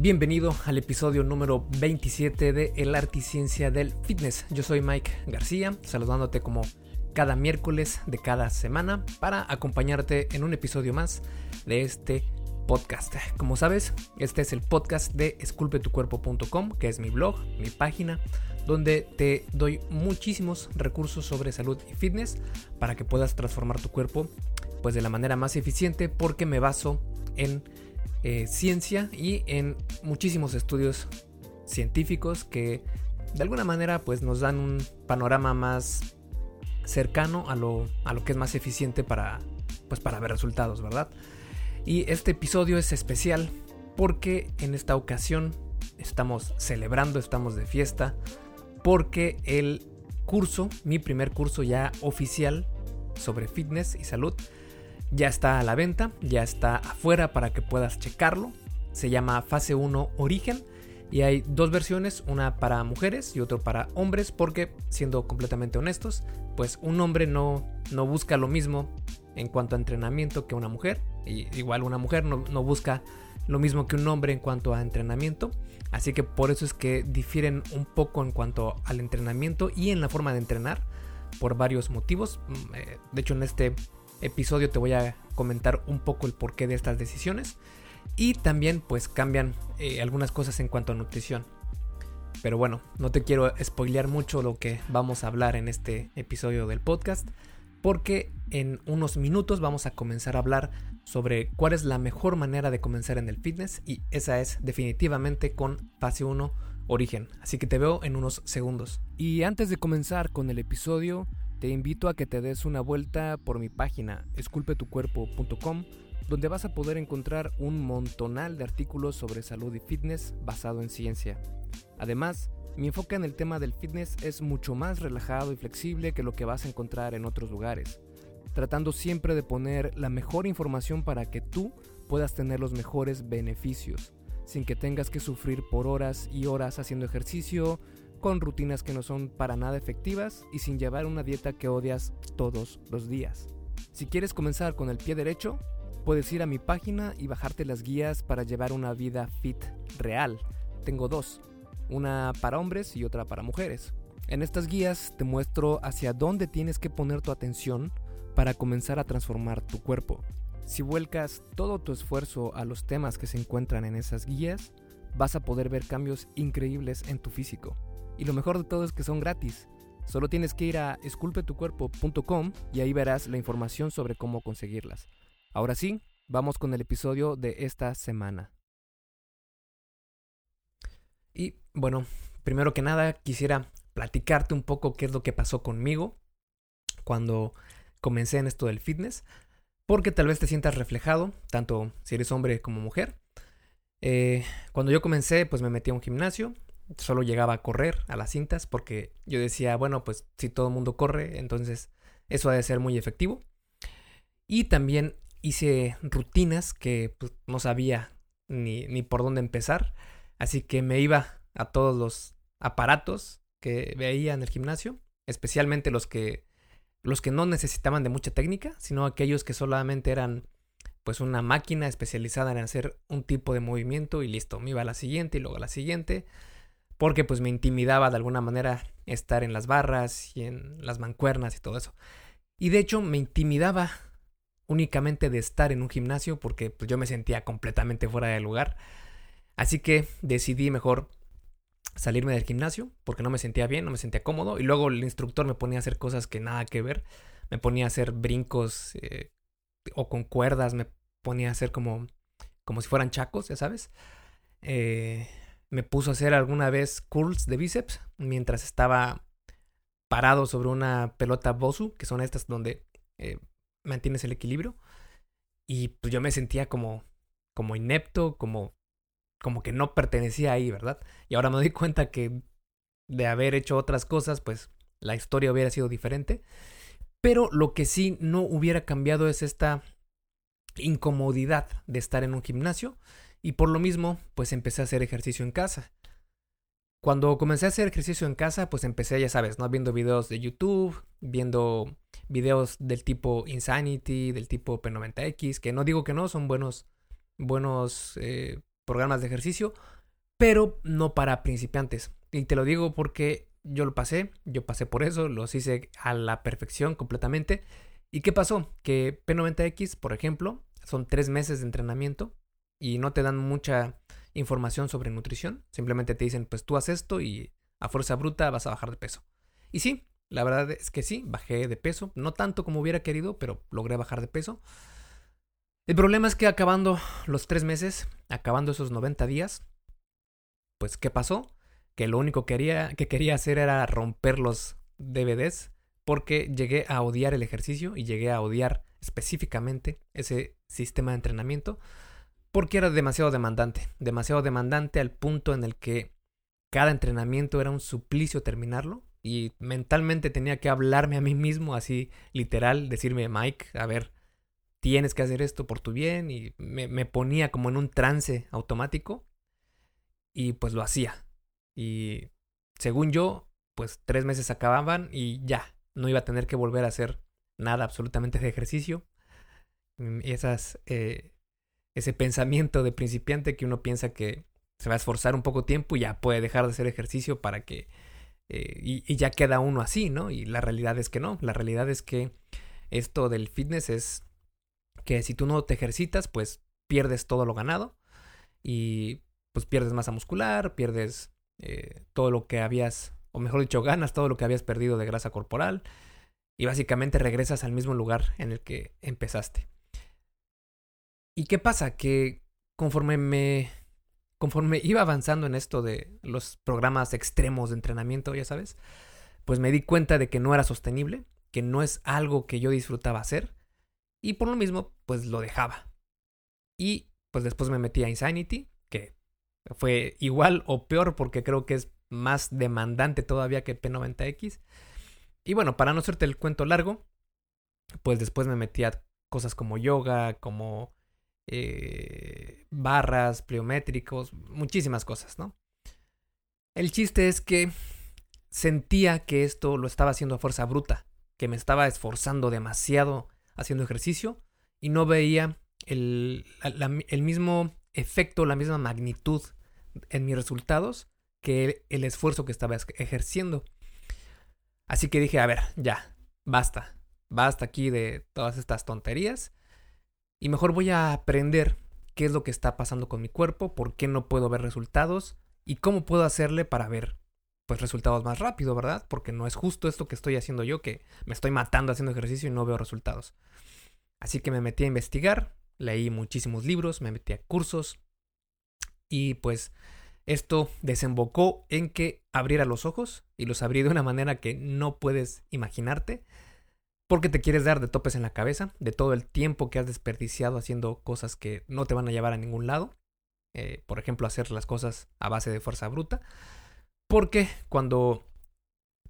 Bienvenido al episodio número 27 de El Arte y Ciencia del Fitness. Yo soy Mike García, saludándote como cada miércoles de cada semana para acompañarte en un episodio más de este podcast. Como sabes, este es el podcast de esculpetucuerpo.com, que es mi blog, mi página, donde te doy muchísimos recursos sobre salud y fitness para que puedas transformar tu cuerpo pues de la manera más eficiente porque me baso en eh, ciencia y en muchísimos estudios científicos que de alguna manera pues nos dan un panorama más cercano a lo, a lo que es más eficiente para pues para ver resultados, ¿verdad? Y este episodio es especial porque en esta ocasión estamos celebrando, estamos de fiesta, porque el curso, mi primer curso ya oficial sobre fitness y salud, ya está a la venta, ya está afuera para que puedas checarlo. Se llama Fase 1 Origen y hay dos versiones, una para mujeres y otra para hombres, porque siendo completamente honestos, pues un hombre no, no busca lo mismo en cuanto a entrenamiento que una mujer. Y igual una mujer no, no busca lo mismo que un hombre en cuanto a entrenamiento. Así que por eso es que difieren un poco en cuanto al entrenamiento y en la forma de entrenar por varios motivos. Mm, eh, de hecho en este episodio te voy a comentar un poco el porqué de estas decisiones. Y también pues cambian eh, algunas cosas en cuanto a nutrición. Pero bueno, no te quiero spoilear mucho lo que vamos a hablar en este episodio del podcast. Porque en unos minutos vamos a comenzar a hablar sobre cuál es la mejor manera de comenzar en el fitness. Y esa es definitivamente con fase 1 origen. Así que te veo en unos segundos. Y antes de comenzar con el episodio, te invito a que te des una vuelta por mi página esculpetucuerpo.com donde vas a poder encontrar un montonal de artículos sobre salud y fitness basado en ciencia. Además, mi enfoque en el tema del fitness es mucho más relajado y flexible que lo que vas a encontrar en otros lugares, tratando siempre de poner la mejor información para que tú puedas tener los mejores beneficios, sin que tengas que sufrir por horas y horas haciendo ejercicio, con rutinas que no son para nada efectivas y sin llevar una dieta que odias todos los días. Si quieres comenzar con el pie derecho, puedes ir a mi página y bajarte las guías para llevar una vida fit real. Tengo dos, una para hombres y otra para mujeres. En estas guías te muestro hacia dónde tienes que poner tu atención para comenzar a transformar tu cuerpo. Si vuelcas todo tu esfuerzo a los temas que se encuentran en esas guías, vas a poder ver cambios increíbles en tu físico. Y lo mejor de todo es que son gratis. Solo tienes que ir a esculpetucuerpo.com y ahí verás la información sobre cómo conseguirlas. Ahora sí, vamos con el episodio de esta semana. Y bueno, primero que nada quisiera platicarte un poco qué es lo que pasó conmigo cuando comencé en esto del fitness, porque tal vez te sientas reflejado, tanto si eres hombre como mujer. Eh, cuando yo comencé, pues me metí a un gimnasio, solo llegaba a correr a las cintas porque yo decía, bueno, pues si todo el mundo corre, entonces eso ha de ser muy efectivo. Y también hice rutinas que pues, no sabía ni, ni por dónde empezar, así que me iba a todos los aparatos que veía en el gimnasio, especialmente los que los que no necesitaban de mucha técnica, sino aquellos que solamente eran pues una máquina especializada en hacer un tipo de movimiento y listo, me iba a la siguiente y luego a la siguiente porque pues me intimidaba de alguna manera estar en las barras y en las mancuernas y todo eso. Y de hecho me intimidaba únicamente de estar en un gimnasio porque pues, yo me sentía completamente fuera de lugar. Así que decidí mejor salirme del gimnasio porque no me sentía bien, no me sentía cómodo. Y luego el instructor me ponía a hacer cosas que nada que ver. Me ponía a hacer brincos eh, o con cuerdas, me ponía a hacer como, como si fueran chacos, ya sabes. Eh, me puso a hacer alguna vez curls de bíceps mientras estaba parado sobre una pelota Bosu, que son estas donde eh, mantienes el equilibrio. Y pues yo me sentía como, como inepto, como, como que no pertenecía ahí, ¿verdad? Y ahora me doy cuenta que de haber hecho otras cosas, pues la historia hubiera sido diferente. Pero lo que sí no hubiera cambiado es esta incomodidad de estar en un gimnasio y por lo mismo, pues empecé a hacer ejercicio en casa. Cuando comencé a hacer ejercicio en casa, pues empecé, ya sabes, ¿no? Viendo videos de YouTube, viendo videos del tipo Insanity, del tipo P90X, que no digo que no, son buenos, buenos eh, programas de ejercicio, pero no para principiantes. Y te lo digo porque yo lo pasé, yo pasé por eso, los hice a la perfección completamente. ¿Y qué pasó? Que P90X, por ejemplo, son tres meses de entrenamiento y no te dan mucha información sobre nutrición. Simplemente te dicen, pues tú haces esto y a fuerza bruta vas a bajar de peso. Y sí, la verdad es que sí, bajé de peso. No tanto como hubiera querido, pero logré bajar de peso. El problema es que acabando los tres meses, acabando esos 90 días, pues ¿qué pasó? Que lo único que quería, que quería hacer era romper los DVDs porque llegué a odiar el ejercicio y llegué a odiar específicamente ese sistema de entrenamiento porque era demasiado demandante, demasiado demandante al punto en el que cada entrenamiento era un suplicio terminarlo y mentalmente tenía que hablarme a mí mismo así literal, decirme Mike, a ver, tienes que hacer esto por tu bien y me, me ponía como en un trance automático y pues lo hacía. Y según yo, pues tres meses acababan y ya, no iba a tener que volver a hacer nada absolutamente de ejercicio. Mm, esas, eh, ese pensamiento de principiante que uno piensa que se va a esforzar un poco tiempo y ya puede dejar de hacer ejercicio para que... Eh, y, ya queda uno así, ¿no? Y la realidad es que no. La realidad es que esto del fitness es que si tú no te ejercitas, pues pierdes todo lo ganado y pues pierdes masa muscular, pierdes eh, todo lo que habías, o mejor dicho, ganas todo lo que habías perdido de grasa corporal y básicamente regresas al mismo lugar en el que empezaste. ¿Y qué pasa? Que conforme me conforme iba avanzando en esto de los programas extremos de entrenamiento, ya sabes, pues me di cuenta de que no era sostenible, que no es algo que yo disfrutaba hacer y por lo mismo pues lo dejaba. Y pues después me metí a Insanity, que fue igual o peor porque creo que es más demandante todavía que P90X. Y bueno, para no hacerte el cuento largo, pues después me metí a cosas como yoga, como eh, barras, pliométricos, muchísimas cosas, ¿no? El chiste es que sentía que esto lo estaba haciendo a fuerza bruta, que me estaba esforzando demasiado haciendo ejercicio y no veía el, el mismo efecto, la misma magnitud en mis resultados que el esfuerzo que estaba ejerciendo. Así que dije, a ver, ya, basta, basta aquí de todas estas tonterías y mejor voy a aprender qué es lo que está pasando con mi cuerpo, por qué no puedo ver resultados y cómo puedo hacerle para ver pues resultados más rápido, ¿verdad? Porque no es justo esto que estoy haciendo yo, que me estoy matando haciendo ejercicio y no veo resultados. Así que me metí a investigar, leí muchísimos libros, me metí a cursos y pues esto desembocó en que abriera los ojos y los abrí de una manera que no puedes imaginarte porque te quieres dar de topes en la cabeza, de todo el tiempo que has desperdiciado haciendo cosas que no te van a llevar a ningún lado. Eh, por ejemplo, hacer las cosas a base de fuerza bruta. Porque cuando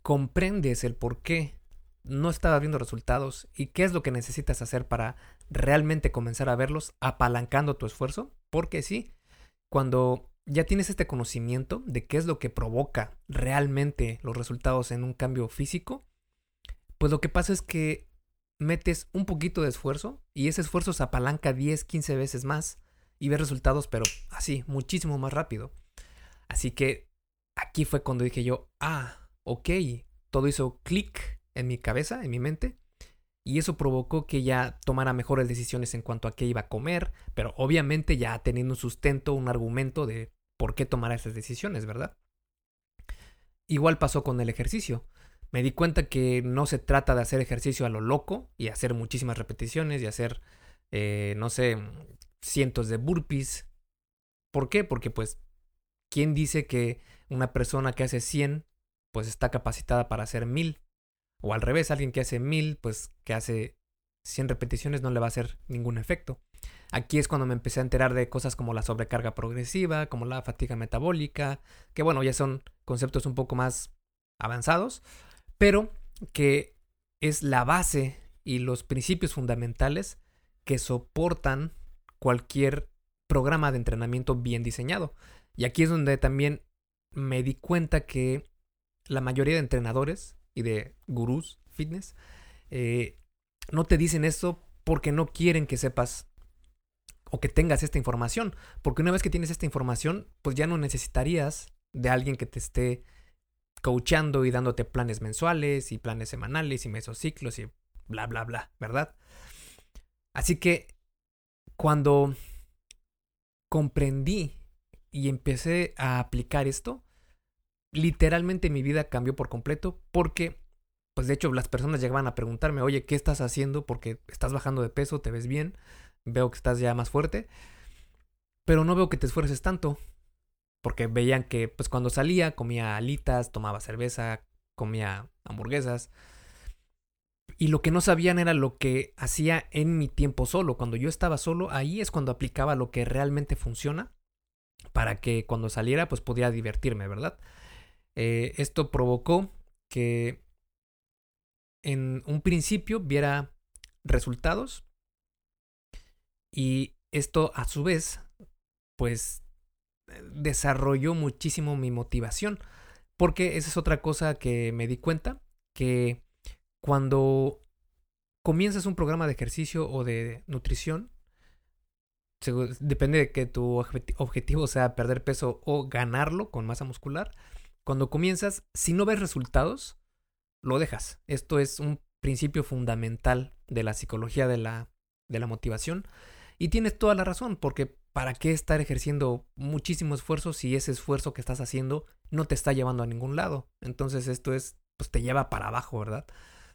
comprendes el por qué no estabas viendo resultados y qué es lo que necesitas hacer para realmente comenzar a verlos, apalancando tu esfuerzo, porque sí, cuando ya tienes este conocimiento de qué es lo que provoca realmente los resultados en un cambio físico, pues lo que pasa es que metes un poquito de esfuerzo y ese esfuerzo se apalanca 10, 15 veces más y ves resultados, pero así, muchísimo más rápido. Así que aquí fue cuando dije yo, ah, ok, todo hizo clic en mi cabeza, en mi mente, y eso provocó que ya tomara mejores decisiones en cuanto a qué iba a comer, pero obviamente ya teniendo un sustento, un argumento de por qué tomar esas decisiones, ¿verdad? Igual pasó con el ejercicio me di cuenta que no se trata de hacer ejercicio a lo loco y hacer muchísimas repeticiones y hacer, eh, no sé, cientos de burpees. ¿Por qué? Porque pues, ¿quién dice que una persona que hace 100 pues está capacitada para hacer 1000? O al revés, alguien que hace 1000 pues que hace 100 repeticiones no le va a hacer ningún efecto. Aquí es cuando me empecé a enterar de cosas como la sobrecarga progresiva, como la fatiga metabólica, que bueno, ya son conceptos un poco más avanzados, pero que es la base y los principios fundamentales que soportan cualquier programa de entrenamiento bien diseñado. Y aquí es donde también me di cuenta que la mayoría de entrenadores y de gurús fitness eh, no te dicen esto porque no quieren que sepas o que tengas esta información, porque una vez que tienes esta información, pues ya no necesitarías de alguien que te esté coachando y dándote planes mensuales y planes semanales y mesociclos y bla, bla, bla, ¿verdad? Así que cuando comprendí y empecé a aplicar esto, literalmente mi vida cambió por completo porque, pues de hecho las personas llegaban a preguntarme, oye, ¿qué estás haciendo? Porque estás bajando de peso, te ves bien, veo que estás ya más fuerte, pero no veo que te esfuerces tanto. Porque veían que pues cuando salía comía alitas, tomaba cerveza, comía hamburguesas. Y lo que no sabían era lo que hacía en mi tiempo solo. Cuando yo estaba solo, ahí es cuando aplicaba lo que realmente funciona para que cuando saliera pues pudiera divertirme, ¿verdad? Eh, esto provocó que en un principio viera resultados y esto a su vez pues desarrolló muchísimo mi motivación porque esa es otra cosa que me di cuenta que cuando comienzas un programa de ejercicio o de nutrición depende de que tu objetivo sea perder peso o ganarlo con masa muscular cuando comienzas, si no ves resultados, lo dejas. Esto es un principio fundamental de la psicología de la, de la motivación. Y tienes toda la razón, porque ¿para qué estar ejerciendo muchísimo esfuerzo si ese esfuerzo que estás haciendo no te está llevando a ningún lado? Entonces esto es, pues te lleva para abajo, ¿verdad?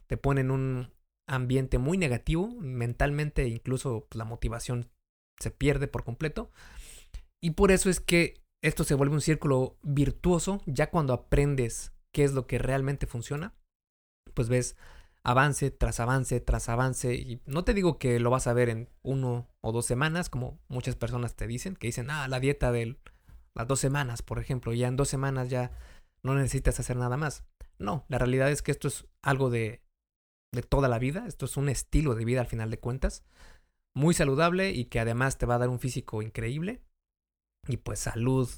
Te pone en un ambiente muy negativo, mentalmente incluso pues, la motivación se pierde por completo. Y por eso es que esto se vuelve un círculo virtuoso ya cuando aprendes qué es lo que realmente funciona. Pues ves avance tras avance tras avance. Y no te digo que lo vas a ver en uno o dos semanas, como muchas personas te dicen, que dicen, ah, la dieta de las dos semanas, por ejemplo, ya en dos semanas ya no necesitas hacer nada más. No, la realidad es que esto es algo de, de toda la vida, esto es un estilo de vida al final de cuentas, muy saludable y que además te va a dar un físico increíble y pues salud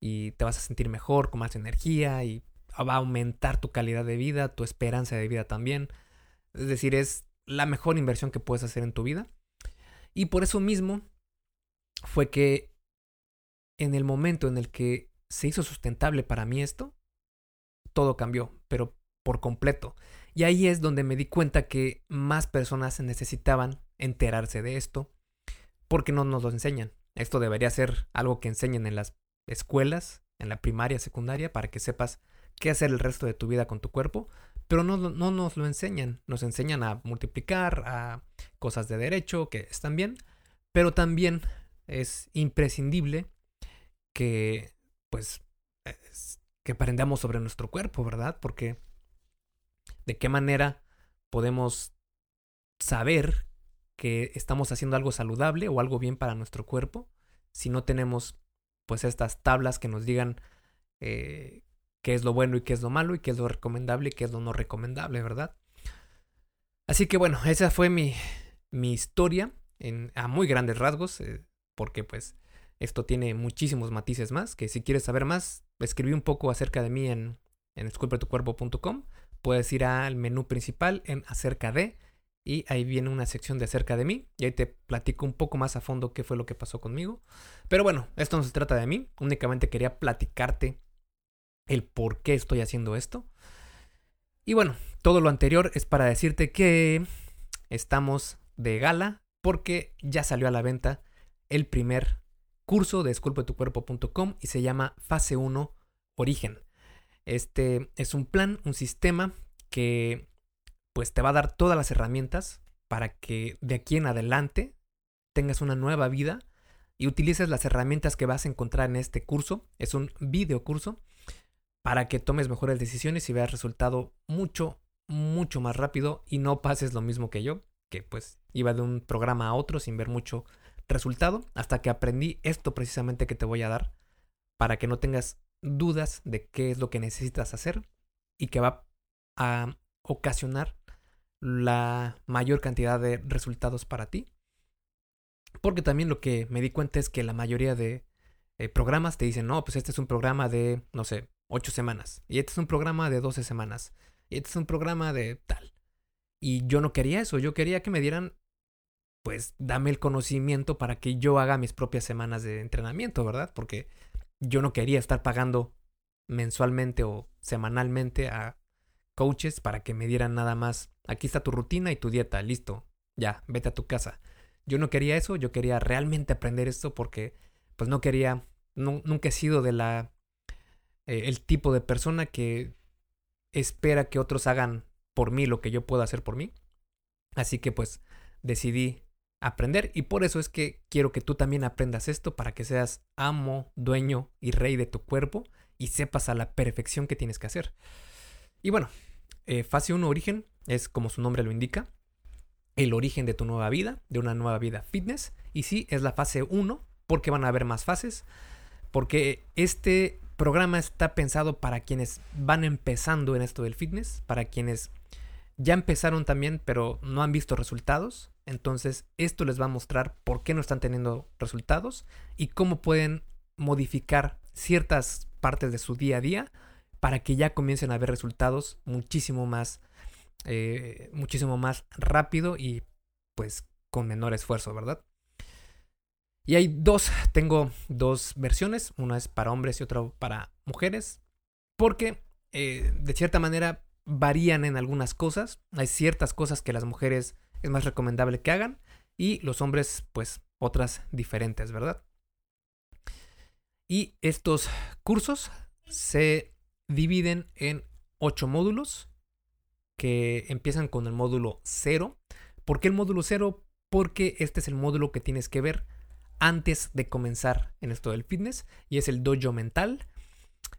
y te vas a sentir mejor, con más energía y va a aumentar tu calidad de vida, tu esperanza de vida también. Es decir, es la mejor inversión que puedes hacer en tu vida. Y por eso mismo fue que en el momento en el que se hizo sustentable para mí esto, todo cambió, pero por completo. Y ahí es donde me di cuenta que más personas necesitaban enterarse de esto, porque no nos lo enseñan. Esto debería ser algo que enseñen en las escuelas, en la primaria, secundaria, para que sepas qué hacer el resto de tu vida con tu cuerpo, pero no, no nos lo enseñan. Nos enseñan a multiplicar, a cosas de derecho, que están bien, pero también es imprescindible que, pues, que aprendamos sobre nuestro cuerpo, ¿verdad? Porque de qué manera podemos saber que estamos haciendo algo saludable o algo bien para nuestro cuerpo si no tenemos pues estas tablas que nos digan eh, qué es lo bueno y qué es lo malo y qué es lo recomendable y qué es lo no recomendable, ¿verdad? Así que bueno, esa fue mi, mi historia en, a muy grandes rasgos, eh, porque pues esto tiene muchísimos matices más, que si quieres saber más, escribí un poco acerca de mí en, en puedes ir al menú principal en acerca de y ahí viene una sección de acerca de mí y ahí te platico un poco más a fondo qué fue lo que pasó conmigo. Pero bueno, esto no se trata de mí, únicamente quería platicarte el por qué estoy haciendo esto. Y bueno, todo lo anterior es para decirte que estamos de gala porque ya salió a la venta el primer curso de esculpetucuerpo.com y se llama Fase 1 Origen. Este es un plan, un sistema que pues te va a dar todas las herramientas para que de aquí en adelante tengas una nueva vida y utilices las herramientas que vas a encontrar en este curso. Es un video curso para que tomes mejores decisiones y veas resultado mucho, mucho más rápido y no pases lo mismo que yo, que pues iba de un programa a otro sin ver mucho resultado, hasta que aprendí esto precisamente que te voy a dar, para que no tengas dudas de qué es lo que necesitas hacer y que va a ocasionar la mayor cantidad de resultados para ti. Porque también lo que me di cuenta es que la mayoría de eh, programas te dicen, no, pues este es un programa de, no sé, 8 semanas. Y este es un programa de 12 semanas. Y este es un programa de tal. Y yo no quería eso, yo quería que me dieran pues dame el conocimiento para que yo haga mis propias semanas de entrenamiento, ¿verdad? Porque yo no quería estar pagando mensualmente o semanalmente a coaches para que me dieran nada más, aquí está tu rutina y tu dieta, listo, ya, vete a tu casa. Yo no quería eso, yo quería realmente aprender esto porque pues no quería, nunca he sido de la, eh, el tipo de persona que espera que otros hagan por mí lo que yo puedo hacer por mí. Así que pues decidí aprender y por eso es que quiero que tú también aprendas esto para que seas amo, dueño y rey de tu cuerpo y sepas a la perfección que tienes que hacer. Y bueno, eh, fase 1 origen es como su nombre lo indica, el origen de tu nueva vida, de una nueva vida fitness. Y sí, es la fase 1 porque van a haber más fases, porque este programa está pensado para quienes van empezando en esto del fitness, para quienes ya empezaron también pero no han visto resultados. Entonces esto les va a mostrar por qué no están teniendo resultados y cómo pueden modificar ciertas partes de su día a día para que ya comiencen a ver resultados muchísimo más, eh, muchísimo más rápido y pues con menor esfuerzo, ¿verdad? Y hay dos, tengo dos versiones, una es para hombres y otra para mujeres, porque eh, de cierta manera varían en algunas cosas, hay ciertas cosas que las mujeres es más recomendable que hagan y los hombres pues otras diferentes, ¿verdad? Y estos cursos se dividen en ocho módulos que empiezan con el módulo 0. ¿Por qué el módulo 0? Porque este es el módulo que tienes que ver antes de comenzar en esto del fitness y es el dojo mental,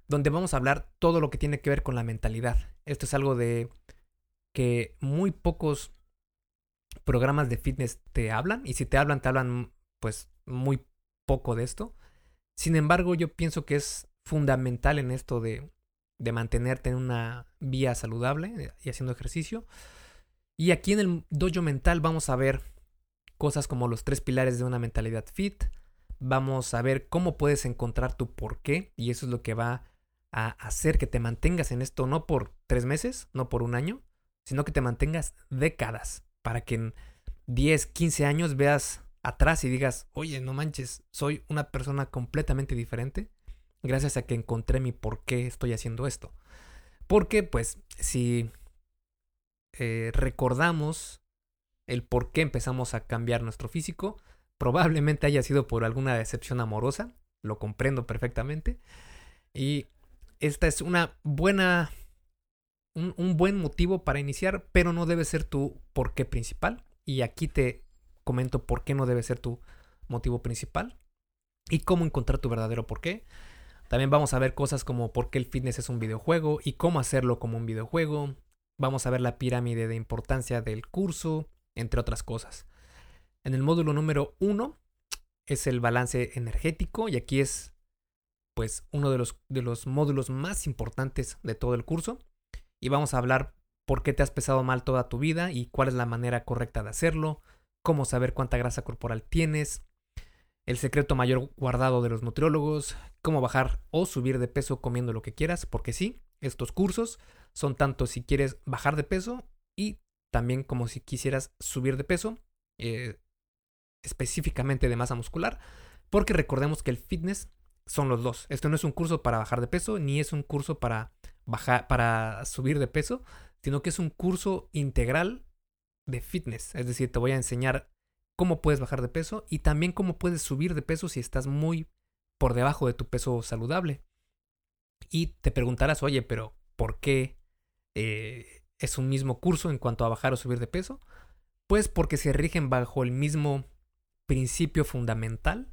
donde vamos a hablar todo lo que tiene que ver con la mentalidad. Esto es algo de que muy pocos programas de fitness te hablan y si te hablan te hablan pues muy poco de esto. Sin embargo, yo pienso que es fundamental en esto de de mantenerte en una vía saludable eh, y haciendo ejercicio. Y aquí en el dojo mental vamos a ver cosas como los tres pilares de una mentalidad fit. Vamos a ver cómo puedes encontrar tu por qué y eso es lo que va a hacer que te mantengas en esto no por tres meses, no por un año, sino que te mantengas décadas para que en 10, 15 años veas atrás y digas, oye, no manches, soy una persona completamente diferente gracias a que encontré mi por qué estoy haciendo esto. Porque, pues, si eh, recordamos el por qué empezamos a cambiar nuestro físico, probablemente haya sido por alguna decepción amorosa, lo comprendo perfectamente. Y esta es una buena, un, un buen motivo para iniciar, pero no debe ser tu por qué principal. Y aquí te comento por qué no debe ser tu motivo principal y cómo encontrar tu verdadero por qué. También vamos a ver cosas como por qué el fitness es un videojuego y cómo hacerlo como un videojuego. Vamos a ver la pirámide de importancia del curso, entre otras cosas. En el módulo número uno es el balance energético y aquí es pues uno de los, de los módulos más importantes de todo el curso. Y vamos a hablar por qué te has pesado mal toda tu vida y cuál es la manera correcta de hacerlo, cómo saber cuánta grasa corporal tienes, el secreto mayor guardado de los nutriólogos, cómo bajar o subir de peso comiendo lo que quieras, porque sí, estos cursos son tanto si quieres bajar de peso y también como si quisieras subir de peso, eh, específicamente de masa muscular, porque recordemos que el fitness son los dos. Esto no es un curso para bajar de peso, ni es un curso para bajar, para subir de peso, sino que es un curso integral de fitness. Es decir, te voy a enseñar cómo puedes bajar de peso y también cómo puedes subir de peso si estás muy por debajo de tu peso saludable. Y te preguntarás, oye, pero ¿por qué eh, es un mismo curso en cuanto a bajar o subir de peso? Pues porque se rigen bajo el mismo principio fundamental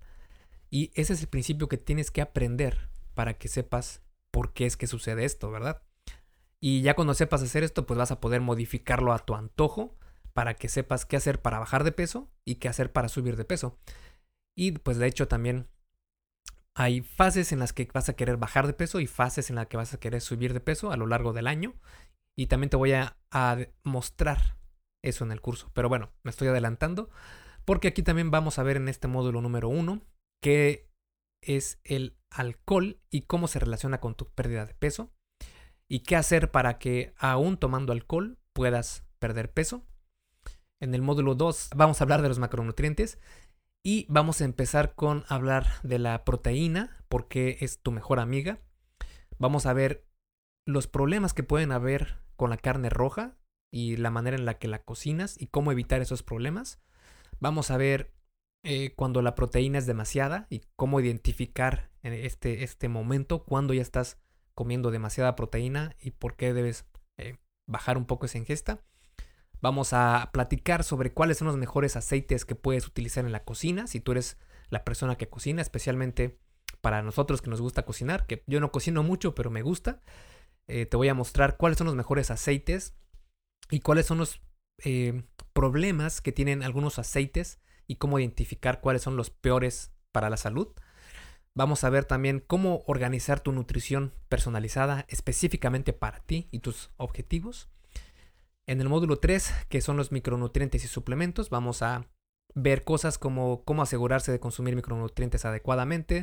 y ese es el principio que tienes que aprender para que sepas por qué es que sucede esto, ¿verdad? Y ya cuando sepas hacer esto, pues vas a poder modificarlo a tu antojo para que sepas qué hacer para bajar de peso y qué hacer para subir de peso. Y pues de hecho también hay fases en las que vas a querer bajar de peso y fases en las que vas a querer subir de peso a lo largo del año. Y también te voy a, mostrar eso en el curso. Pero bueno, me estoy adelantando porque aquí también vamos a ver en este módulo número uno qué es el alcohol y cómo se relaciona con tu pérdida de peso y qué hacer para que aún tomando alcohol puedas perder peso. En el módulo 2 vamos a hablar de los macronutrientes y vamos a empezar con hablar de la proteína porque es tu mejor amiga. Vamos a ver los problemas que pueden haber con la carne roja y la manera en la que la cocinas y cómo evitar esos problemas. Vamos a ver eh, cuando la proteína es demasiada y cómo identificar en este, este momento cuando ya estás comiendo demasiada proteína y por qué debes eh, bajar un poco esa ingesta. Vamos a platicar sobre cuáles son los mejores aceites que puedes utilizar en la cocina, si tú eres la persona que cocina, especialmente para nosotros que nos gusta cocinar, que yo no cocino mucho, pero me gusta. Eh, te voy a mostrar cuáles son los mejores aceites y cuáles son los eh, problemas que tienen algunos aceites y cómo identificar cuáles son los peores para la salud. Vamos a ver también cómo organizar tu nutrición personalizada específicamente para ti y tus objetivos. En el módulo 3, que son los micronutrientes y suplementos, vamos a ver cosas como cómo asegurarse de consumir micronutrientes adecuadamente.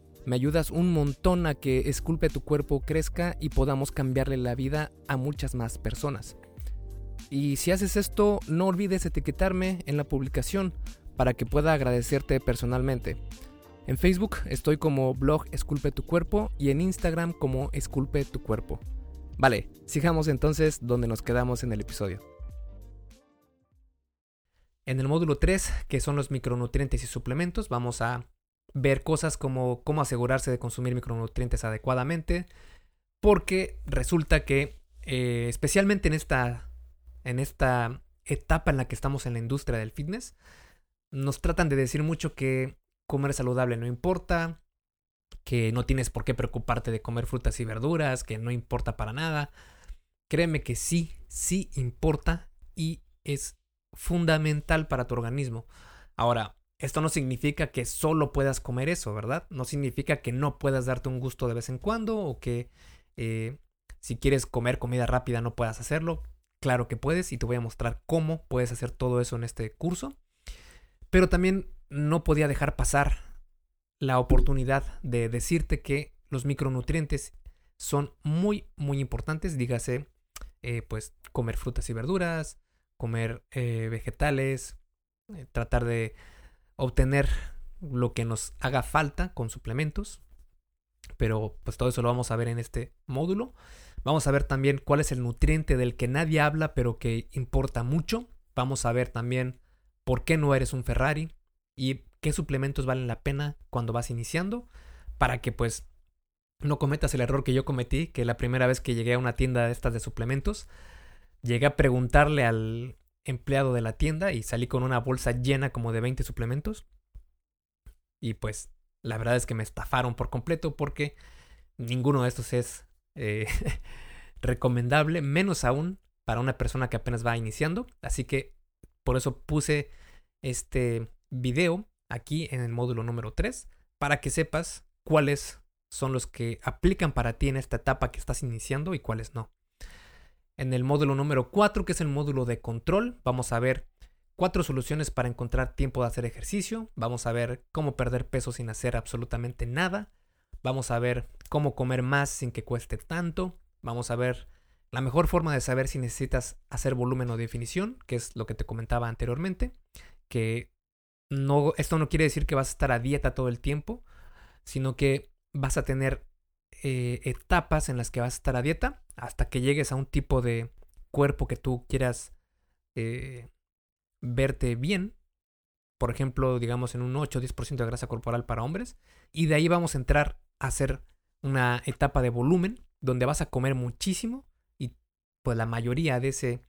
me ayudas un montón a que Esculpe tu cuerpo crezca y podamos cambiarle la vida a muchas más personas. Y si haces esto, no olvides etiquetarme en la publicación para que pueda agradecerte personalmente. En Facebook estoy como blog Esculpe tu cuerpo y en Instagram como Esculpe tu cuerpo. Vale, sigamos entonces donde nos quedamos en el episodio. En el módulo 3, que son los micronutrientes y suplementos, vamos a ver cosas como cómo asegurarse de consumir micronutrientes adecuadamente, porque resulta que, eh, especialmente en esta, en esta etapa en la que estamos en la industria del fitness, nos tratan de decir mucho que comer saludable no importa, que no tienes por qué preocuparte de comer frutas y verduras, que no importa para nada. Créeme que sí, sí importa y es fundamental para tu organismo. Ahora, esto no significa que solo puedas comer eso, ¿verdad? No significa que no puedas darte un gusto de vez en cuando o que eh, si quieres comer comida rápida no puedas hacerlo. Claro que puedes y te voy a mostrar cómo puedes hacer todo eso en este curso. Pero también no podía dejar pasar la oportunidad de decirte que los micronutrientes son muy, muy importantes. Dígase, eh, pues comer frutas y verduras, comer eh, vegetales, tratar de obtener lo que nos haga falta con suplementos. Pero pues todo eso lo vamos a ver en este módulo. Vamos a ver también cuál es el nutriente del que nadie habla pero que importa mucho. Vamos a ver también por qué no eres un Ferrari y qué suplementos valen la pena cuando vas iniciando para que pues no cometas el error que yo cometí, que la primera vez que llegué a una tienda de estas de suplementos, llegué a preguntarle al empleado de la tienda y salí con una bolsa llena como de 20 suplementos. Y pues la verdad es que me estafaron por completo porque ninguno de estos es eh, recomendable, menos aún para una persona que apenas va iniciando. Así que por eso puse este video aquí en el módulo número 3 para que sepas cuáles son los que aplican para ti en esta etapa que estás iniciando y cuáles no. En el módulo número 4, que es el módulo de control, vamos a ver cuatro soluciones para encontrar tiempo de hacer ejercicio, vamos a ver cómo perder peso sin hacer absolutamente nada, vamos a ver cómo comer más sin que cueste tanto, vamos a ver la mejor forma de saber si necesitas hacer volumen o definición, que es lo que te comentaba anteriormente, que esto no quiere decir que vas a estar a dieta todo el tiempo, sino que vas a tener eh, etapas en las que vas a estar a dieta hasta que llegues a un tipo de cuerpo que tú quieras eh, verte bien. Por ejemplo, digamos en un 8 o 10% de grasa corporal para hombres. Y de ahí vamos a entrar a hacer una etapa de volumen donde vas a comer muchísimo y pues la mayoría de ese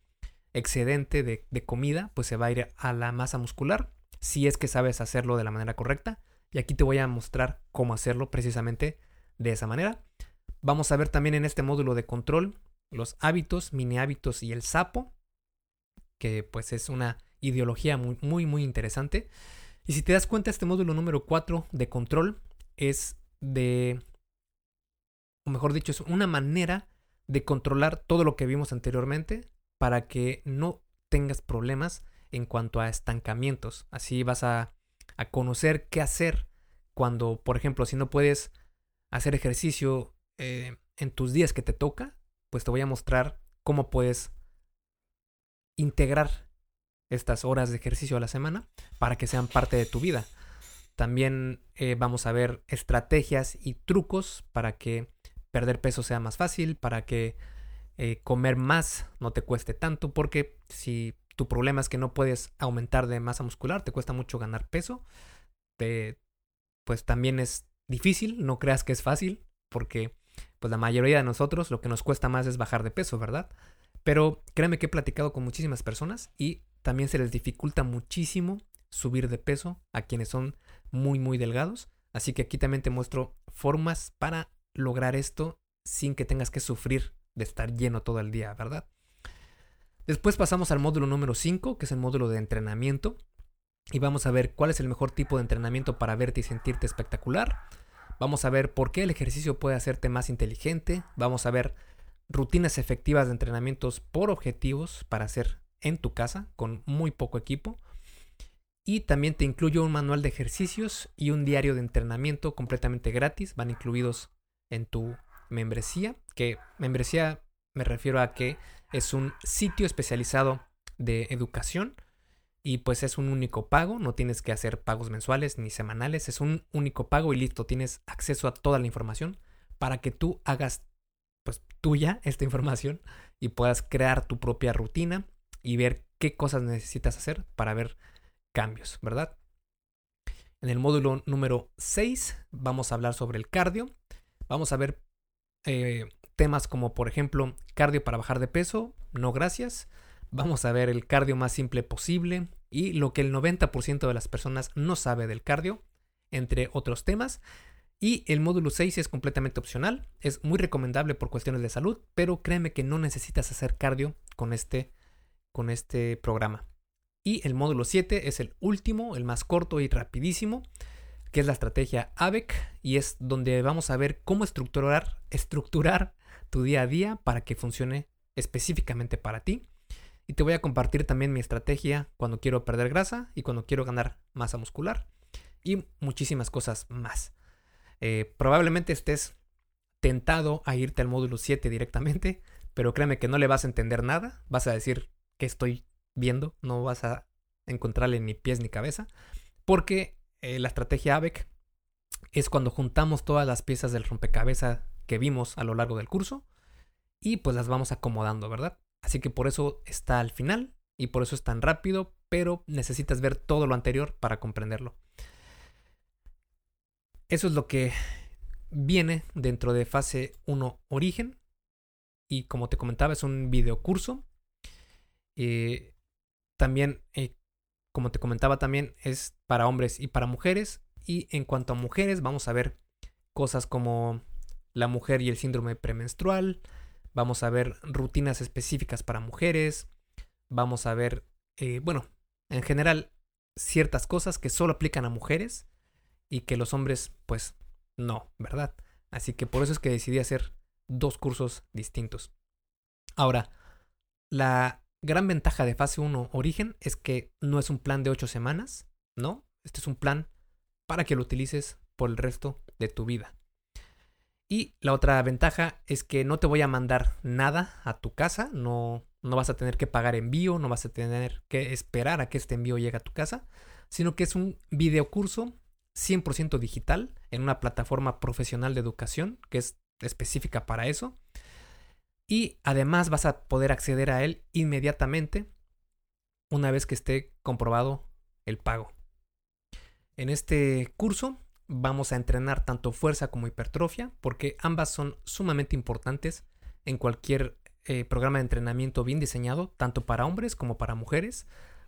excedente de, de comida pues se va a ir a la masa muscular si es que sabes hacerlo de la manera correcta. Y aquí te voy a mostrar cómo hacerlo precisamente de esa manera. Vamos a ver también en este módulo de control los hábitos, mini hábitos y el sapo, que pues es una ideología muy, muy, muy interesante. Y si te das cuenta, este módulo número 4 de control es de, o mejor dicho, es una manera de controlar todo lo que vimos anteriormente para que no tengas problemas en cuanto a estancamientos. Así vas a, a conocer qué hacer cuando, por ejemplo, si no puedes hacer ejercicio eh, en tus días que te toca, pues te voy a mostrar cómo puedes integrar estas horas de ejercicio a la semana para que sean parte de tu vida. También eh, vamos a ver estrategias y trucos para que perder peso sea más fácil, para que eh, comer más no te cueste tanto, porque si tu problema es que no puedes aumentar de masa muscular, te cuesta mucho ganar peso, pues también es difícil, no creas que es fácil, porque pues la mayoría de nosotros lo que nos cuesta más es bajar de peso, ¿verdad? Pero créeme que he platicado con muchísimas personas y también se les dificulta muchísimo subir de peso a quienes son muy muy delgados. Así que aquí también te muestro formas para lograr esto sin que tengas que sufrir de estar lleno todo el día, ¿verdad? Después pasamos al módulo número 5, que es el módulo de entrenamiento. Y vamos a ver cuál es el mejor tipo de entrenamiento para verte y sentirte espectacular. Vamos a ver por qué el ejercicio puede hacerte más inteligente. Vamos a ver rutinas efectivas de entrenamientos por objetivos para hacer en tu casa con muy poco equipo. Y también te incluyo un manual de ejercicios y un diario de entrenamiento completamente gratis. Van incluidos en tu membresía, que membresía me refiero a que es un sitio especializado de educación y pues es un único pago, no tienes que hacer pagos mensuales ni semanales, es un único pago y listo, tienes acceso a toda la información para que tú hagas pues tuya esta información y puedas crear tu propia rutina y ver qué cosas necesitas hacer para ver cambios, ¿verdad? En el módulo número 6 vamos a hablar sobre el cardio. Vamos a ver eh, temas como por ejemplo cardio para bajar de peso, no gracias. Vamos a ver el cardio más simple posible y lo que el 90% de las personas no sabe del cardio, entre otros temas. Y el módulo 6 es completamente opcional, es muy recomendable por cuestiones de salud, pero créeme que no necesitas hacer cardio con este, con este programa. Y el módulo 7 es el último, el más corto y rapidísimo, que es la estrategia ABEC y es donde vamos a ver cómo estructurar, estructurar tu día a día para que funcione específicamente para ti. Y te voy a compartir también mi estrategia cuando quiero perder grasa y cuando quiero ganar masa muscular. Y muchísimas cosas más. Eh, probablemente estés tentado a irte al módulo 7 directamente, pero créeme que no le vas a entender nada. Vas a decir que estoy viendo, no vas a encontrarle ni pies ni cabeza, porque eh, la estrategia ABEC es cuando juntamos todas las piezas del rompecabezas que vimos a lo largo del curso y pues las vamos acomodando, ¿verdad? Así que por eso está al final y por eso es tan rápido, pero necesitas ver todo lo anterior para comprenderlo. Eso es lo que viene dentro de fase 1 origen. Y como te comentaba, es un video curso. Eh, también, eh, como te comentaba, también es para hombres y para mujeres. Y en cuanto a mujeres, vamos a ver cosas como la mujer y el síndrome premenstrual, Vamos a ver rutinas específicas para mujeres. Vamos a ver, eh, bueno, en general, ciertas cosas que solo aplican a mujeres y que los hombres, pues, no, ¿verdad? Así que por eso es que decidí hacer dos cursos distintos. Ahora, la gran ventaja de fase 1 origen es que no es un plan de 8 semanas, ¿no? Este es un plan para que lo utilices por el resto de tu vida. Y la otra ventaja es que no te voy a mandar nada a tu casa, no, no vas a tener que pagar envío, no vas a tener que esperar a que este envío llegue a tu casa, sino que es un videocurso 100% digital en una plataforma profesional de educación que es específica para eso. Y además vas a poder acceder a él inmediatamente una vez que esté comprobado el pago. En este curso vamos a entrenar tanto fuerza como hipertrofia, porque ambas son sumamente importantes en cualquier eh, programa de entrenamiento bien diseñado, tanto para hombres como para mujeres,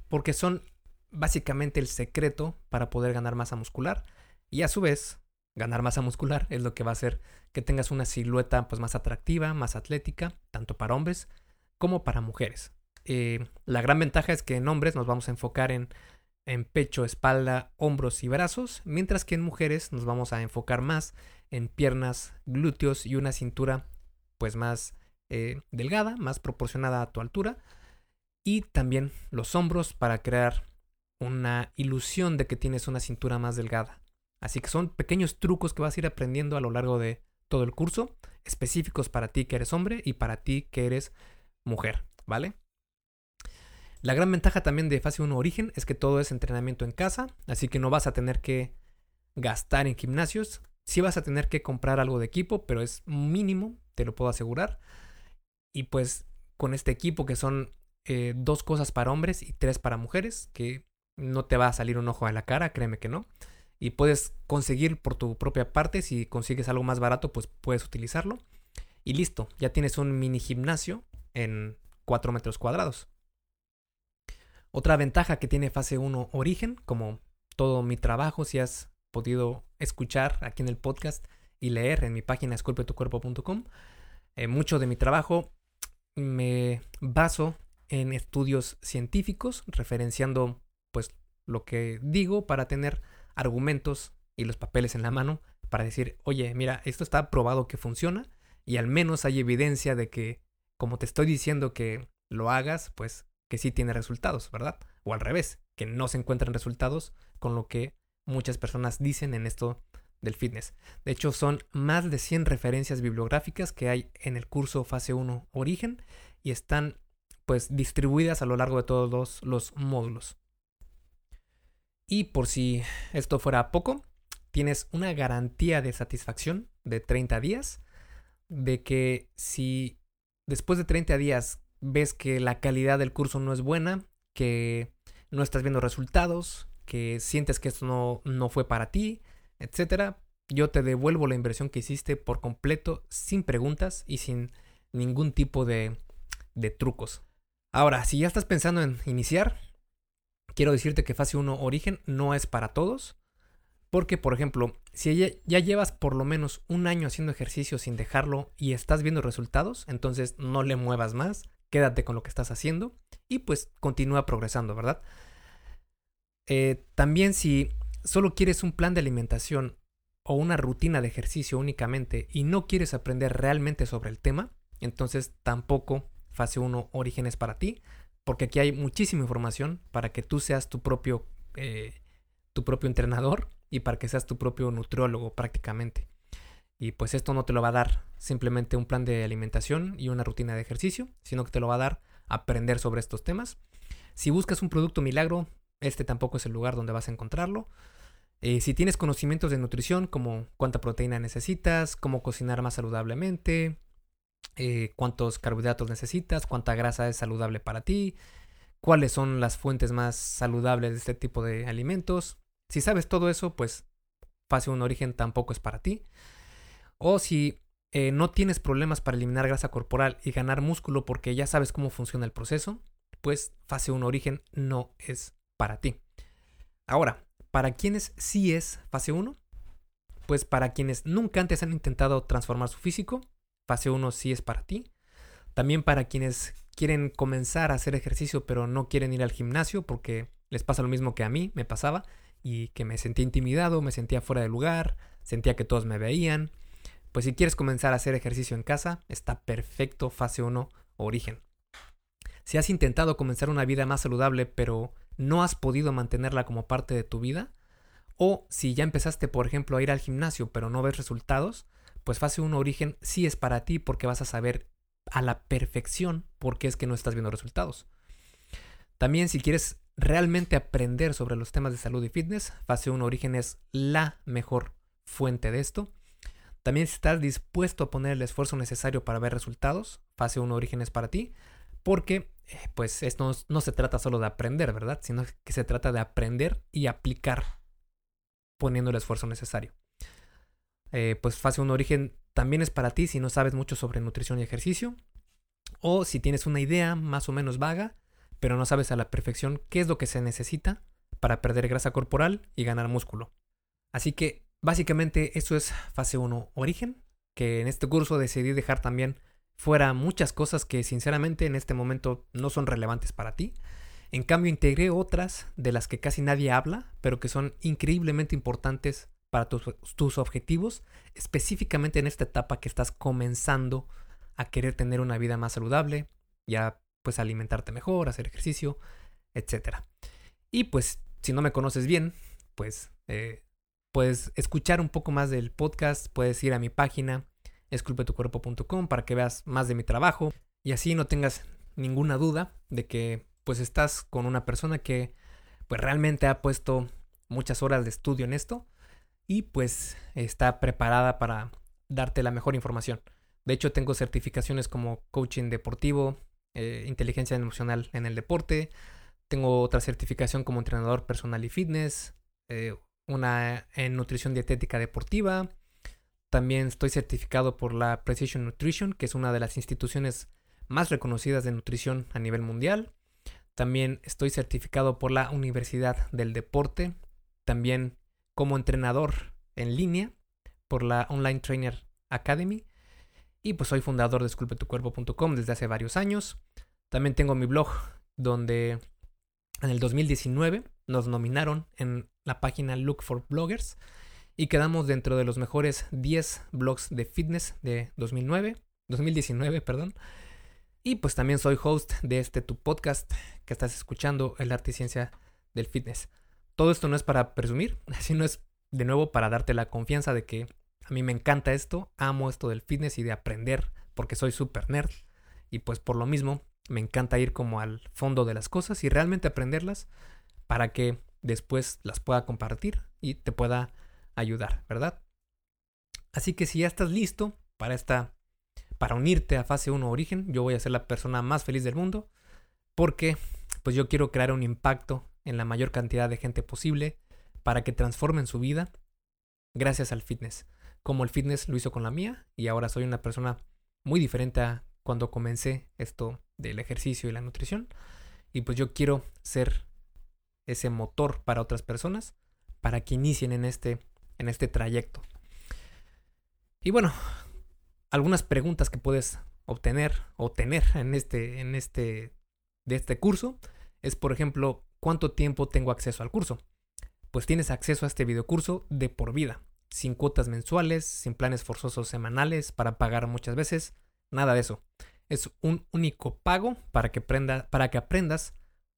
porque son básicamente el secreto para poder ganar masa muscular y a su vez ganar masa muscular es lo que va a hacer que tengas una silueta pues más atractiva, más atlética, tanto para hombres como para mujeres. eh, la gran ventaja es que en hombres nos vamos a enfocar en, en pecho, espalda, hombros y brazos, mientras que en mujeres nos vamos a enfocar más en piernas, glúteos y una cintura pues más eh, delgada, más proporcionada a tu altura. Y también los hombros para crear una ilusión de que tienes una cintura más delgada. Así que son pequeños trucos que vas a ir aprendiendo a lo largo de todo el curso, específicos para ti que eres hombre y para ti que eres mujer, ¿vale? La gran ventaja también de fase 1 origen es que todo es entrenamiento en casa, así que no vas a tener que gastar en gimnasios. Sí vas a tener que comprar algo de equipo, pero es mínimo, te lo puedo asegurar. Y pues con este equipo que son eh, dos cosas para hombres y tres para mujeres, que no te va a salir un ojo a la cara, créeme que no. Y puedes conseguir por tu propia parte, si consigues algo más barato, pues puedes utilizarlo. Y listo, ya tienes un mini gimnasio en 4 metros cuadrados. Otra ventaja que tiene fase 1 origen, como todo mi trabajo, si has podido escuchar aquí en el podcast y leer en mi página esculpetucuerpo.com, eh, mucho de mi trabajo me baso en estudios científicos, referenciando pues lo que digo para tener argumentos y los papeles en la mano para decir, oye, mira, esto está probado que funciona y al menos hay evidencia de que, como te estoy diciendo que lo hagas, pues que sí tiene resultados, ¿verdad? O al revés, que no se encuentran resultados con lo que muchas personas dicen en esto del fitness. De hecho, son más de 100 referencias bibliográficas que hay en el curso fase 1 origen y están pues distribuidas a lo largo de todos los módulos. Y por si esto fuera poco, tienes una garantía de satisfacción de 30 días, de que si después de 30 días ves que la calidad del curso no es buena, que no estás viendo resultados, que sientes que esto no, no fue para ti, etcétera, yo te devuelvo la inversión que hiciste por completo, sin preguntas y sin ningún tipo de, de trucos. Ahora, si ya estás pensando en iniciar, quiero decirte que fase 1 origen no es para todos. Porque, por ejemplo, si ya, ya, llevas por lo menos un año haciendo ejercicio sin dejarlo y estás viendo resultados, entonces no le muevas más, quédate con lo que estás haciendo y pues continúa progresando, ¿verdad? Eh, también si solo quieres un plan de alimentación o una rutina de ejercicio únicamente y no quieres aprender realmente sobre el tema, entonces tampoco fase 1 orígenes para ti, porque aquí hay muchísima información para que tú seas tu propio, eh, tu propio entrenador y para que seas tu propio nutriólogo prácticamente. Y pues esto no te lo va a dar simplemente un plan de alimentación y una rutina de ejercicio, sino que te lo va a dar aprender sobre estos temas. Si buscas un producto milagro, este tampoco es el lugar donde vas a encontrarlo. Eh, si tienes conocimientos de nutrición, como cuánta proteína necesitas, cómo cocinar más saludablemente, eh, cuántos carbohidratos necesitas, cuánta grasa es saludable para ti, cuáles son las fuentes más saludables de este tipo de alimentos. Si sabes todo eso, pues fase un origen tampoco es para ti. O si eh, no tienes problemas para eliminar grasa corporal y ganar músculo porque ya sabes cómo funciona el proceso, pues fase 1 origen no es para ti. Ahora, ¿para quienes sí es fase 1? Pues para quienes nunca antes han intentado transformar su físico, fase 1 sí es para ti. También para quienes quieren comenzar a hacer ejercicio pero no quieren ir al gimnasio porque les pasa lo mismo que a mí me pasaba y que me sentía intimidado, me sentía fuera de lugar, sentía que todos me veían. Pues si quieres comenzar a hacer ejercicio en casa, está perfecto fase 1 origen. Si has intentado comenzar una vida más saludable pero no has podido mantenerla como parte de tu vida, o si ya empezaste, por ejemplo, a ir al gimnasio pero no ves resultados, pues fase 1 origen sí es para ti porque vas a saber a la perfección por qué es que no estás viendo resultados. También si quieres realmente aprender sobre los temas de salud y fitness, fase 1 origen es la mejor fuente de esto. También si estás dispuesto a poner el esfuerzo necesario para ver resultados, fase 1 origen es para ti, porque eh, pues esto no, se trata solo de aprender, ¿verdad? Sino que se trata de aprender y aplicar poniendo el esfuerzo necesario. Eh, pues fase 1 origen también es para ti si no sabes mucho sobre nutrición y ejercicio. O si tienes una idea más o menos vaga, pero no sabes a la perfección qué es lo que se necesita para perder grasa corporal y ganar músculo. Así que básicamente eso es fase 1 origen, que en este curso decidí dejar también fuera muchas cosas que sinceramente en este momento no son relevantes para ti. En cambio, integré otras de las que casi nadie habla, pero que son increíblemente importantes para tus, objetivos, específicamente en esta etapa que estás comenzando a querer tener una vida más saludable, ya pues alimentarte mejor, hacer ejercicio, etc. Y pues si no me conoces bien, pues eh, puedes escuchar un poco más del podcast, puedes ir a mi página esculpetucuerpo.com para que veas más de mi trabajo y así no tengas ninguna duda de que pues estás con una persona que pues realmente ha puesto muchas horas de estudio en esto y pues está preparada para darte la mejor información. De hecho, tengo certificaciones como coaching deportivo, eh, inteligencia emocional en el deporte, tengo otra certificación como entrenador personal y fitness, eh, una en nutrición dietética deportiva, también estoy certificado por la Precision Nutrition, que es una de las instituciones más reconocidas de nutrición a nivel mundial. También estoy certificado por la Universidad del Deporte. También como entrenador en línea por la Online Trainer Academy. Y pues soy fundador de esculpetucuerpo.com desde hace varios años. También tengo mi blog donde en el 2019 nos nominaron en la página Look for Bloggers y quedamos dentro de los mejores 10 blogs de fitness de 2009, 2019, perdón. Y pues también soy host de este tu podcast que estás escuchando, El Arte y Ciencia del Fitness. Todo esto no es para presumir, sino es de nuevo para darte la confianza de que a mí me encanta esto, amo esto del fitness y de aprender, porque soy súper nerd. Y pues por lo mismo, me encanta ir como al fondo de las cosas y realmente aprenderlas para que después las pueda compartir y te pueda ayudar, ¿verdad? Así que si ya estás listo para esta para unirte a fase 1 origen, yo voy a ser la persona más feliz del mundo porque pues yo quiero crear un impacto en la mayor cantidad de gente posible para que transformen su vida gracias al fitness, como el fitness lo hizo con la mía y ahora soy una persona muy diferente a cuando comencé esto del ejercicio y la nutrición y pues yo quiero ser ese motor para otras personas para que inicien en este en este trayecto. Y bueno, algunas preguntas que puedes obtener o tener en este en este de este curso es por ejemplo ¿Cuánto tiempo tengo acceso al curso? Pues tienes acceso a este videocurso de por vida, sin cuotas mensuales, sin planes forzosos semanales para pagar muchas veces, nada de eso. Es un único pago para que, para que aprendas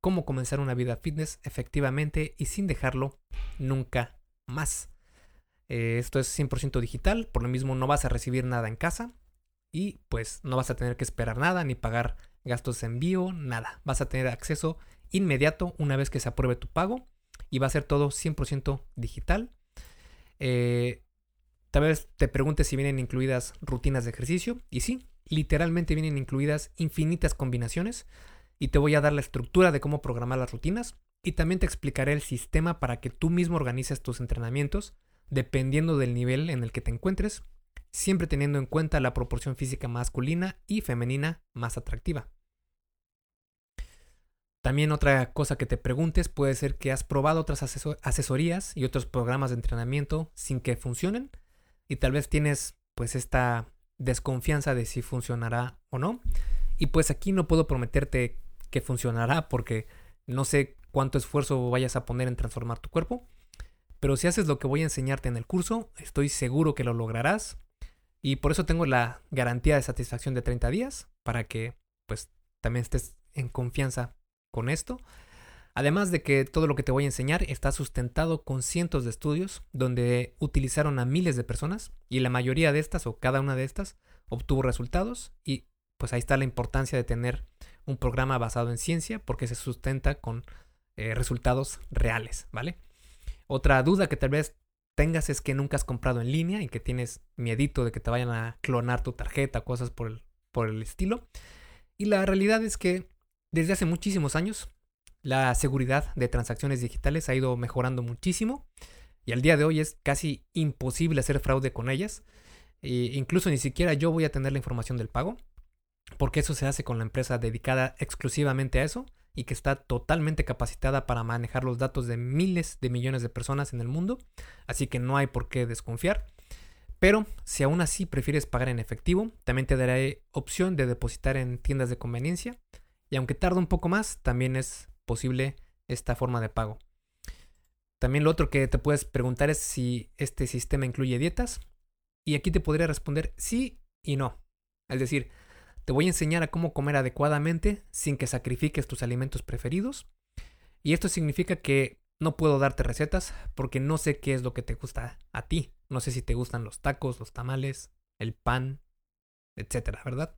cómo comenzar una vida fitness efectivamente y sin dejarlo nunca más. Eh, esto es 100% digital, por lo mismo no vas a recibir nada en casa y pues no vas a tener que esperar nada ni pagar gastos de envío, nada. Vas a tener acceso inmediato una vez que se apruebe tu pago y va a ser todo 100% digital. Eh, tal vez te preguntes si vienen incluidas rutinas de ejercicio y sí, literalmente vienen incluidas infinitas combinaciones y te voy a dar la estructura de cómo programar las rutinas y también te explicaré el sistema para que tú mismo organices tus entrenamientos dependiendo del nivel en el que te encuentres, siempre teniendo en cuenta la proporción física masculina y femenina más atractiva. También otra cosa que te preguntes puede ser que has probado otras asesorías y otros programas de entrenamiento sin que funcionen y tal vez tienes pues esta desconfianza de si funcionará o no. Y pues aquí no puedo prometerte que funcionará porque no sé cuánto esfuerzo vayas a poner en transformar tu cuerpo. Pero si haces lo que voy a enseñarte en el curso, estoy seguro que lo lograrás. Y por eso tengo la garantía de satisfacción de 30 días para que pues también estés en confianza con esto. Además de que todo lo que te voy a enseñar está sustentado con cientos de estudios donde utilizaron a miles de personas y la mayoría de estas o cada una de estas obtuvo resultados y pues ahí está la importancia de tener un programa basado en ciencia porque se sustenta con eh, resultados reales, ¿vale? Otra duda que tal vez tengas es que nunca has comprado en línea y que tienes miedito de que te vayan a clonar tu tarjeta, cosas por el, por el estilo. Y la realidad es que desde hace muchísimos años, la seguridad de transacciones digitales ha ido mejorando muchísimo y al día de hoy es casi imposible hacer fraude con ellas. E incluso ni siquiera yo voy a tener la información del pago, porque eso se hace con la empresa dedicada exclusivamente a eso y que está totalmente capacitada para manejar los datos de miles de millones de personas en el mundo, así que no hay por qué desconfiar. Pero si aún así prefieres pagar en efectivo, también te daré opción de depositar en tiendas de conveniencia. Y aunque tarda un poco más, también es posible esta forma de pago. También lo otro que te puedes preguntar es si este sistema incluye dietas. Y aquí te podría responder sí y no. Es decir, te voy a enseñar a cómo comer adecuadamente sin que sacrifiques tus alimentos preferidos. Y esto significa que no puedo darte recetas porque no sé qué es lo que te gusta a ti. No sé si te gustan los tacos, los tamales, el pan, etcétera, ¿verdad?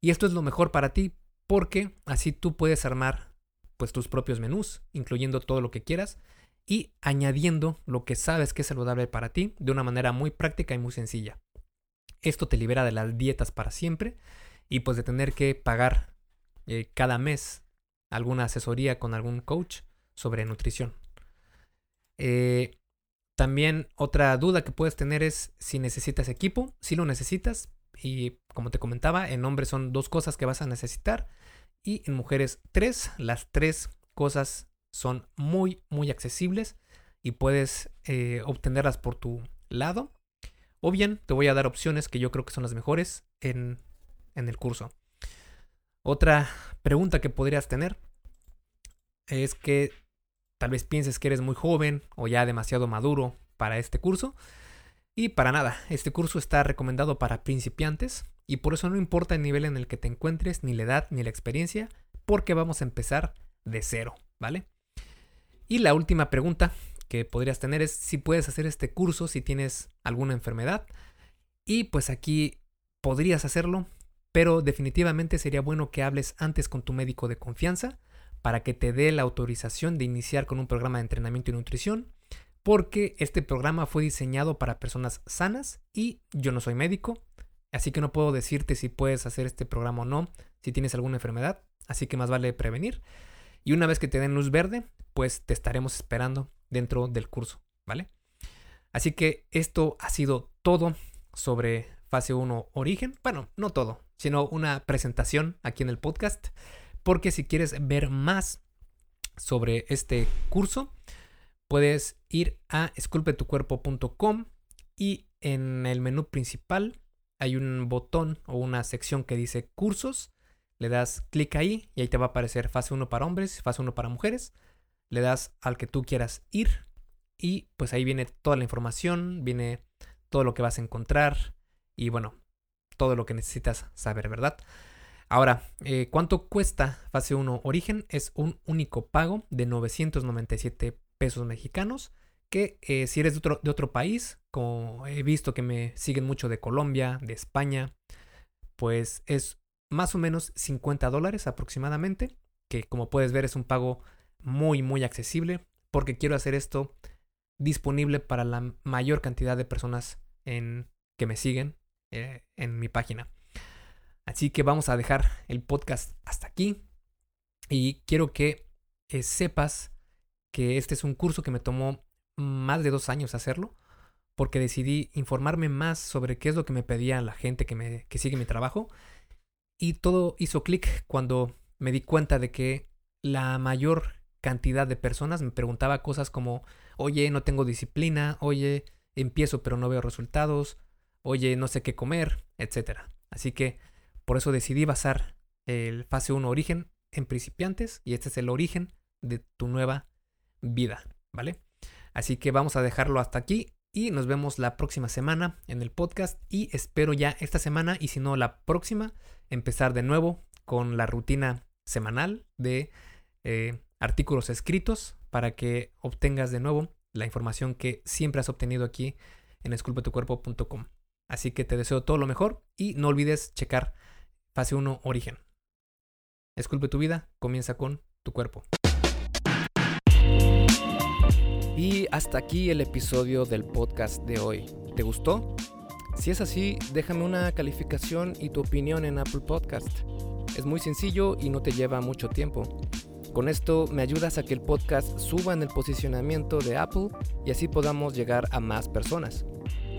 Y esto es lo mejor para ti porque así tú puedes armar pues tus propios menús, incluyendo todo lo que quieras y añadiendo lo que sabes que es saludable para ti de una manera muy práctica y muy sencilla. Esto te libera de las dietas para siempre y pues de tener que pagar eh, cada mes alguna asesoría con algún coach sobre nutrición. Eh, también otra duda que puedes tener es si necesitas equipo. Si lo necesitas, y como te comentaba, en hombres son dos cosas que vas a necesitar y en mujeres tres. Las tres cosas son muy, muy accesibles y puedes eh, obtenerlas por tu lado. O bien te voy a dar opciones que yo creo que son las mejores en, en el curso. Otra pregunta que podrías tener es que Tal vez pienses que eres muy joven o ya demasiado maduro para este curso. Y para nada, este curso está recomendado para principiantes y por eso no importa el nivel en el que te encuentres, ni la edad, ni la experiencia, porque vamos a empezar de cero, ¿vale? Y la última pregunta que podrías tener es si puedes hacer este curso si tienes alguna enfermedad. Y pues aquí podrías hacerlo, pero definitivamente sería bueno que hables antes con tu médico de confianza para que te dé la autorización de iniciar con un programa de entrenamiento y nutrición, porque este programa fue diseñado para personas sanas y yo no soy médico, así que no puedo decirte si puedes hacer este programa o no, si tienes alguna enfermedad, así que más vale prevenir. Y una vez que te den luz verde, pues te estaremos esperando dentro del curso, ¿vale? Así que esto ha sido todo sobre fase 1 origen. Bueno, no todo, sino una presentación aquí en el podcast porque si quieres ver más sobre este curso, puedes ir a esculpetucuerpo.com y en el menú principal hay un botón o una sección que dice cursos. Le das clic ahí y ahí te va a aparecer fase 1 para hombres, fase 1 para mujeres. Le das al que tú quieras ir y pues ahí viene toda la información, viene todo lo que vas a encontrar y bueno, todo lo que necesitas saber, ¿verdad? Ahora, eh, ¿cuánto cuesta fase 1 origen? Es un único pago de 997 pesos mexicanos. Que eh, si eres de otro, de otro país, como he visto que me siguen mucho de Colombia, de España, pues es más o menos 50 dólares aproximadamente. Que como puedes ver es un pago muy, muy accesible. Porque quiero hacer esto disponible para la mayor cantidad de personas en, que me siguen eh, en mi página. Así que vamos a dejar el podcast hasta aquí. Y quiero que eh, sepas que este es un curso que me tomó más de dos años hacerlo. Porque decidí informarme más sobre qué es lo que me pedía la gente que, me, que sigue mi trabajo. Y todo hizo clic cuando me di cuenta de que la mayor cantidad de personas me preguntaba cosas como, oye, no tengo disciplina, oye, empiezo pero no veo resultados, oye, no sé qué comer, etc. Así que por eso decidí basar el fase 1 origen en principiantes y este es el origen de tu nueva vida, ¿vale? Así que vamos a dejarlo hasta aquí y nos vemos la próxima semana en el podcast y espero ya esta semana y si no la próxima empezar de nuevo con la rutina semanal de eh, artículos escritos para que obtengas de nuevo la información que siempre has obtenido aquí en esculpetucuerpo.com. Así que te deseo todo lo mejor y no olvides checar Fase 1, origen. Esculpe tu vida, comienza con tu cuerpo. Y hasta aquí el episodio del podcast de hoy. ¿Te gustó? Si es así, déjame una calificación y tu opinión en Apple Podcast. Es muy sencillo y no te lleva mucho tiempo. Con esto me ayudas a que el podcast suba en el posicionamiento de Apple y así podamos llegar a más personas.